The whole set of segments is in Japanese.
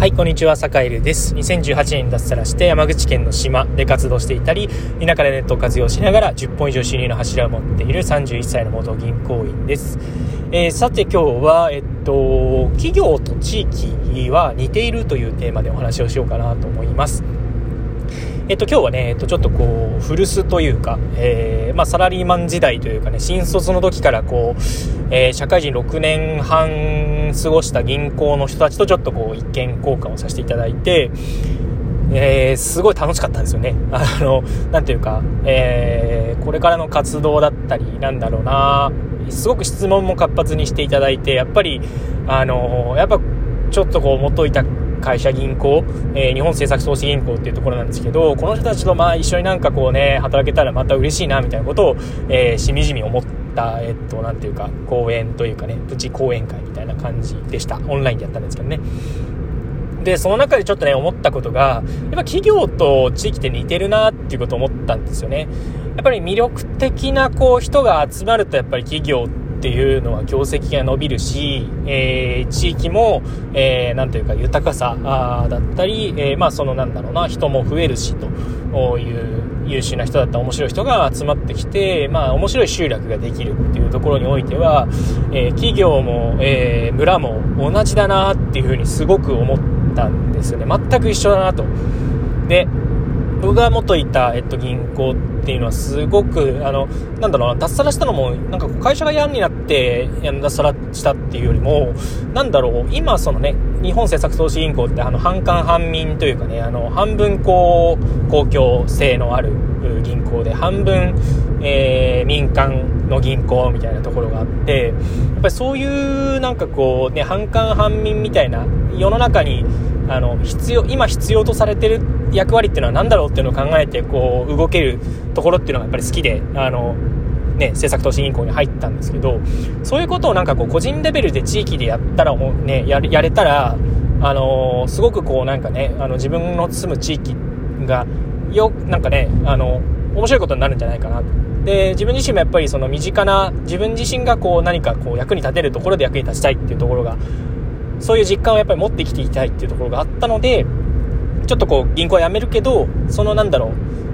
はい、こんにちは、坂井です。2018年に脱サラして山口県の島で活動していたり、田舎でネットを活用しながら10本以上収入の柱を持っている31歳の元銀行員です。えー、さて今日は、えっと、企業と地域は似ているというテーマでお話をしようかなと思います。えっと、今日はね、えっと、ちょっとこう、古巣というか、えー、まあ、サラリーマン時代というかね、新卒の時からこう、えー、社会人6年半過ごした銀行の人たちとちょっとこう、意見交換をさせていただいて、えー、すごい楽しかったんですよね。あの、なんていうか、えー、これからの活動だったり、なんだろうな、すごく質問も活発にしていただいて、やっぱり、あの、やっぱ、ちょっとこう、元いた会社銀行、えー、日本政策投資銀行っていうところなんですけど、この人たちとまあ一緒になんかこうね、働けたらまた嬉しいなみたいなことを、えー、しみじみ思った、えっと、なんていうか、講演というかね、プチ講演会みたいな感じでした。オンラインでやったんですけどね。で、その中でちょっとね、思ったことが、やっぱ企業と地域って似てるなっていうことを思ったんですよね。やっぱり魅力的なこう人が集まるとやっぱり企業ってっていうのは業績が伸びるし、えー、地域も、えー、なんていうか豊かさだったり、えー、まあそのなんだろうな、人も増えるしという優秀な人だった面白い人が集まってきて、まあ面白い集落ができるっていうところにおいては、えー、企業も、え、村も同じだなっていうふうにすごく思ったんですよね。全く一緒だなと。で、僕が元いた、えっと、銀行ってっていうのはすごく、あの、なんだろうな、脱サラしたのも、なんか会社が嫌になって、脱サラしたっていうよりも、なんだろう、今そのね、日本政策投資銀行ってあの、半官半民というかね、あの、半分こう、公共性のある銀行で、半分、えー、民間の銀行みたいなところがあって、やっぱりそういうなんかこうね、半官半民みたいな世の中に、あの、必要、今必要とされてる役割っていうのは何だろうっていうのを考えて、こう、動けるところっていうのがやっぱり好きで、あの、ね、政策投資銀行に入ったんですけど、そういうことをなんかこう、個人レベルで地域でやったら、ね、ややれたら、あのすごくこうなんかね、あの、自分の住む地域が、よ、なんかね、あの、面白いことになるんじゃないかなで、自分自身もやっぱりその身近な、自分自身がこう何かこう役に立てるところで役に立ちたいっていうところがそういう実感をやっぱり持ってきていきたいっていうところがあったので、ちょっとこう銀行は辞めるけど、そのなんだろう、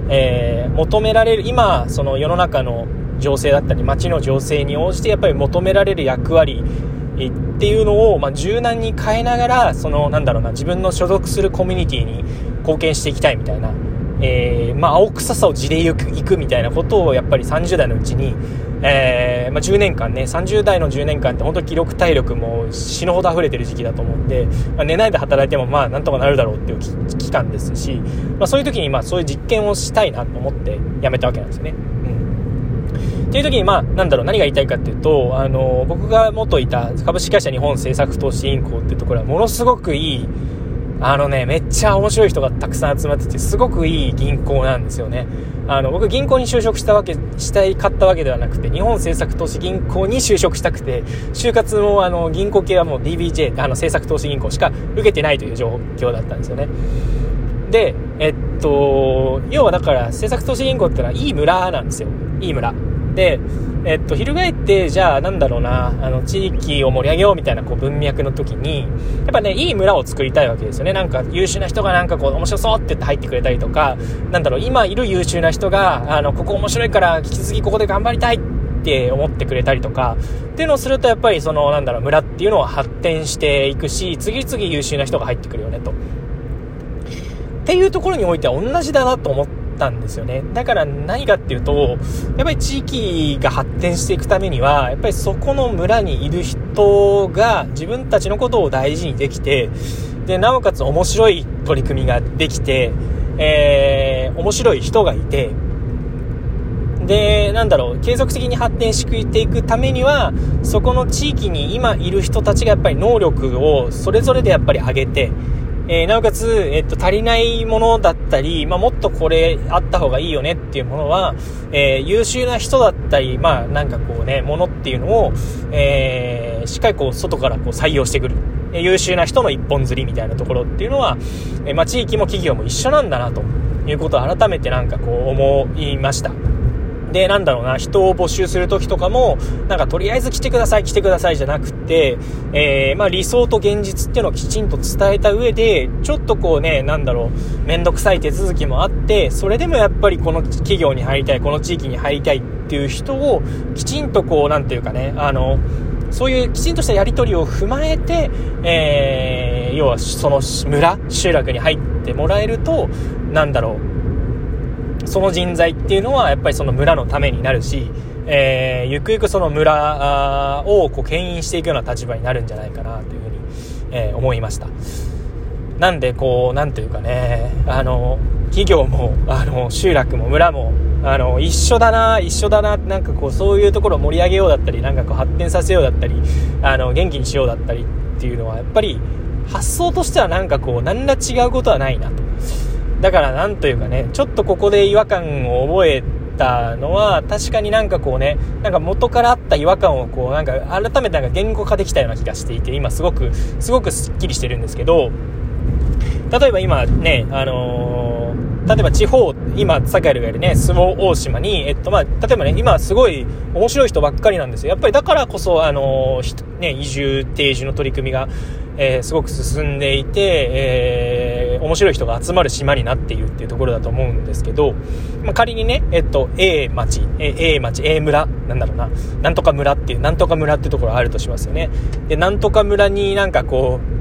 えー、求められる、今、その世の中の情勢だったり、街の情勢に応じてやっぱり求められる役割っていうのを、まあ、柔軟に変えながら、その、なんだろうな、自分の所属するコミュニティに貢献していきたいみたいな、えー、まあ、青臭さを地で行く行くみたいなことをやっぱり30代のうちに、えー、まあ、10年間ね、30代の10年間って本当記録体力も死ぬほど溢れてる時期だと思うんで、まあ、寝ないで働いてもまあなんとかなるだろうっていう期間ですし、まあ、そういう時にまあそういう実験をしたいなと思って辞めたわけなんですよね。っていう時に、まあ、なんだろう、何が言いたいかっていうと、あの、僕が元いた株式会社日本政策投資銀行っていうところは、ものすごくいい、あのね、めっちゃ面白い人がたくさん集まってて、すごくいい銀行なんですよね。あの、僕銀行に就職したわけ、したいかったわけではなくて、日本政策投資銀行に就職したくて、就活もあの、銀行系はもう DBJ、あの、政策投資銀行しか受けてないという状況だったんですよね。で、えっと、要はだから、政策投資銀行ってのは、いい村なんですよ。いい村。で、えっと、翻って、じゃあ、なんだろうな、あの、地域を盛り上げようみたいな、こう、文脈の時に、やっぱね、いい村を作りたいわけですよね。なんか、優秀な人がなんかこう、面白そうって言って入ってくれたりとか、なんだろう、今いる優秀な人が、あの、ここ面白いから、引き続きここで頑張りたいって思ってくれたりとか、っていうのをすると、やっぱりその、なんだろう、村っていうのは発展していくし、次々優秀な人が入ってくるよね、と。っていうところにおいては同じだなと思っ、ったんですよね。だから何かっていうと、やっぱり地域が発展していくためには、やっぱりそこの村にいる人が自分たちのことを大事にできて、で、なおかつ面白い取り組みができて、えー、面白い人がいて、で、なんだろう、継続的に発展していくためには、そこの地域に今いる人たちがやっぱり能力をそれぞれでやっぱり上げて、えー、なおかつ、えっと、足りないものだったり、まあ、もっとこれあった方がいいよねっていうものは、えー、優秀な人だったり、まあ、なんかこうね、ものっていうのを、えー、しっかりこう、外からこう採用してくる。優秀な人の一本釣りみたいなところっていうのは、えまあ、地域も企業も一緒なんだなということを改めてなんかこう思いました。で、なんだろうな、人を募集するときとかも、なんかとりあえず来てください、来てくださいじゃなくて、えー、まあ理想と現実っていうのをきちんと伝えた上で、ちょっとこうね、なんだろう、めんどくさい手続きもあって、それでもやっぱりこの企業に入りたい、この地域に入りたいっていう人を、きちんとこう、なんていうかね、あの、そういうきちんとしたやり取りを踏まえて、えー、要はその村、集落に入ってもらえると、なんだろう、その人材っていうのはやっぱりその村のためになるし、えー、ゆくゆくその村をこう牽引していくような立場になるんじゃないかなというふうに、えー、思いました。なんでこう、なんというかね、あの、企業も、あの、集落も村も、あの、一緒だな、一緒だな、なんかこう、そういうところを盛り上げようだったり、なんかこう、発展させようだったり、あの、元気にしようだったりっていうのは、やっぱり、発想としてはなんかこう、何ら違うことはないなと。だからなんというかね、ちょっとここで違和感を覚えたのは、確かになんかこうね、なんか元からあった違和感をこう、なんか改めてなんか言語化できたような気がしていて、今すごく、すごくスッキリしてるんですけど、例えば今ね、あのー、例えば地方、今、サカエルがいるね、相撲大島に、えっと、まあ、例えばね、今すごい面白い人ばっかりなんですよ。やっぱりだからこそ、あのー、ね、移住、定住の取り組みが、えー、すごく進んでいて、えー、面白い人が集まる島になっているっていうところだと思うんですけど、まあ、仮にね、えっと、A 町、A 町、A 村、なんだろうな、なんとか村っていう、なんとか村っていうところあるとしますよね。で、なんとか村になんかこう、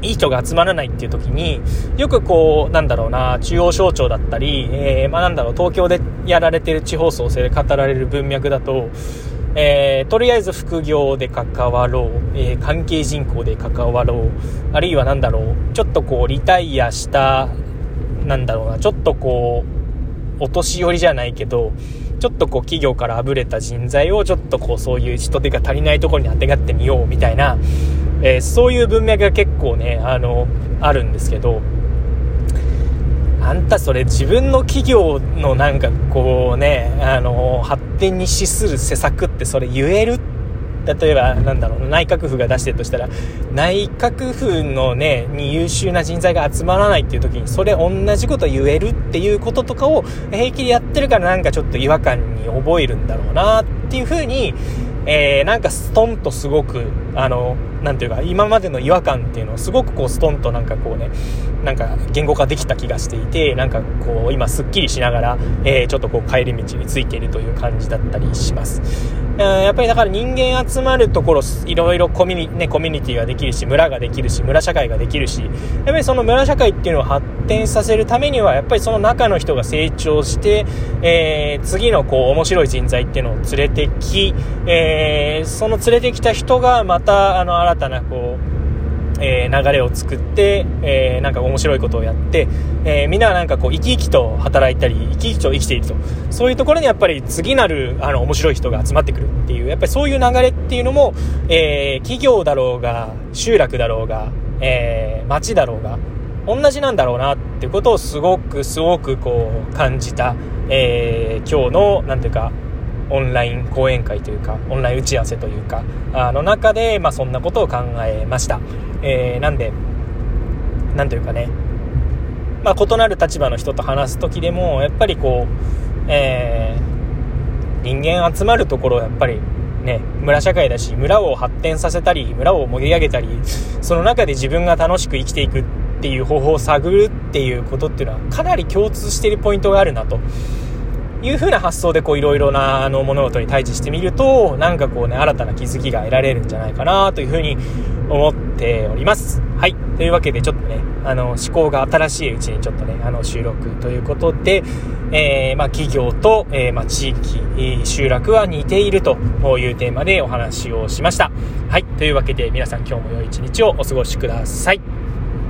いい人が集まらないっていう時に、よくこう、なんだろうな、中央省庁だったり、えー、まあなんだろう、東京でやられてる地方創生で語られる文脈だと、えー、とりあえず副業で関わろう、えー、関係人口で関わろう、あるいは何だろう、ちょっとこう、リタイアした、なんだろうな、ちょっとこう、お年寄りじゃないけど、ちょっとこう企業からあぶれた人材をちょっとこうそういう人手が足りないところにあてがってみようみたいな、えー、そういう文脈が結構ね、あの、あるんですけど、あんたそれ自分の企業のなんかこうね、あの、発展に資する施策ってそれ言える？例えば、なんだろう、内閣府が出してるとしたら、内閣府のね、に優秀な人材が集まらないっていう時に、それ同じこと言えるっていうこととかを平気でやってるからなんかちょっと違和感に覚えるんだろうなっていう風に、えー、なんかストンとすごく、あの、なんていうか、今までの違和感っていうのをすごくこうストンとなんかこうね、なんか言語化できた気がしていて、なんかこう今すっきりしながら、えー、ちょっとこう帰り道についているという感じだったりします。やっぱりだから人間集まるところ、いろいろコミュニ,、ね、コミュニティができるし、村ができるし、村社会ができるし、やっぱりその村社会っていうのを発展させるためには、やっぱりその中の人が成長して、えー、次のこう面白い人材っていうのを連れてき、えー、その連れてきた人がまたあの新たなこう、えー、流れを作って、えー、なんか面白いことをやって、えー、みんながなんかこう生き生きと働いたり生き生きと生きていると。そういうところにやっぱり次なるあの面白い人が集まってくるっていうやっぱりそういう流れっていうのも、え企業だろうが集落だろうが、え町だろうが同じなんだろうなっていうことをすごくすごくこう感じた、え今日のなんていうかオンライン講演会というかオンライン打ち合わせというかあの中で、まあ、そんなことを考えました。えー、なんで、なんというかね、まあ、異なる立場の人と話す時でも、やっぱりこう、えー、人間集まるところやっぱりね、村社会だし、村を発展させたり、村を盛り上げたり、その中で自分が楽しく生きていくっていう方法を探るっていうことっていうのは、かなり共通しているポイントがあるなと。いう風な発想でこういろいろなあの物事に対峙してみると、なんかこうね、新たな気づきが得られるんじゃないかなという風に思っております。はい。というわけで、ちょっとね、あの、思考が新しいうちにちょっとね、あの、収録ということで、えー、まあ、企業と、えー、まあ、地域、集落は似ているというテーマでお話をしました。はい。というわけで、皆さん今日も良い一日をお過ごしください。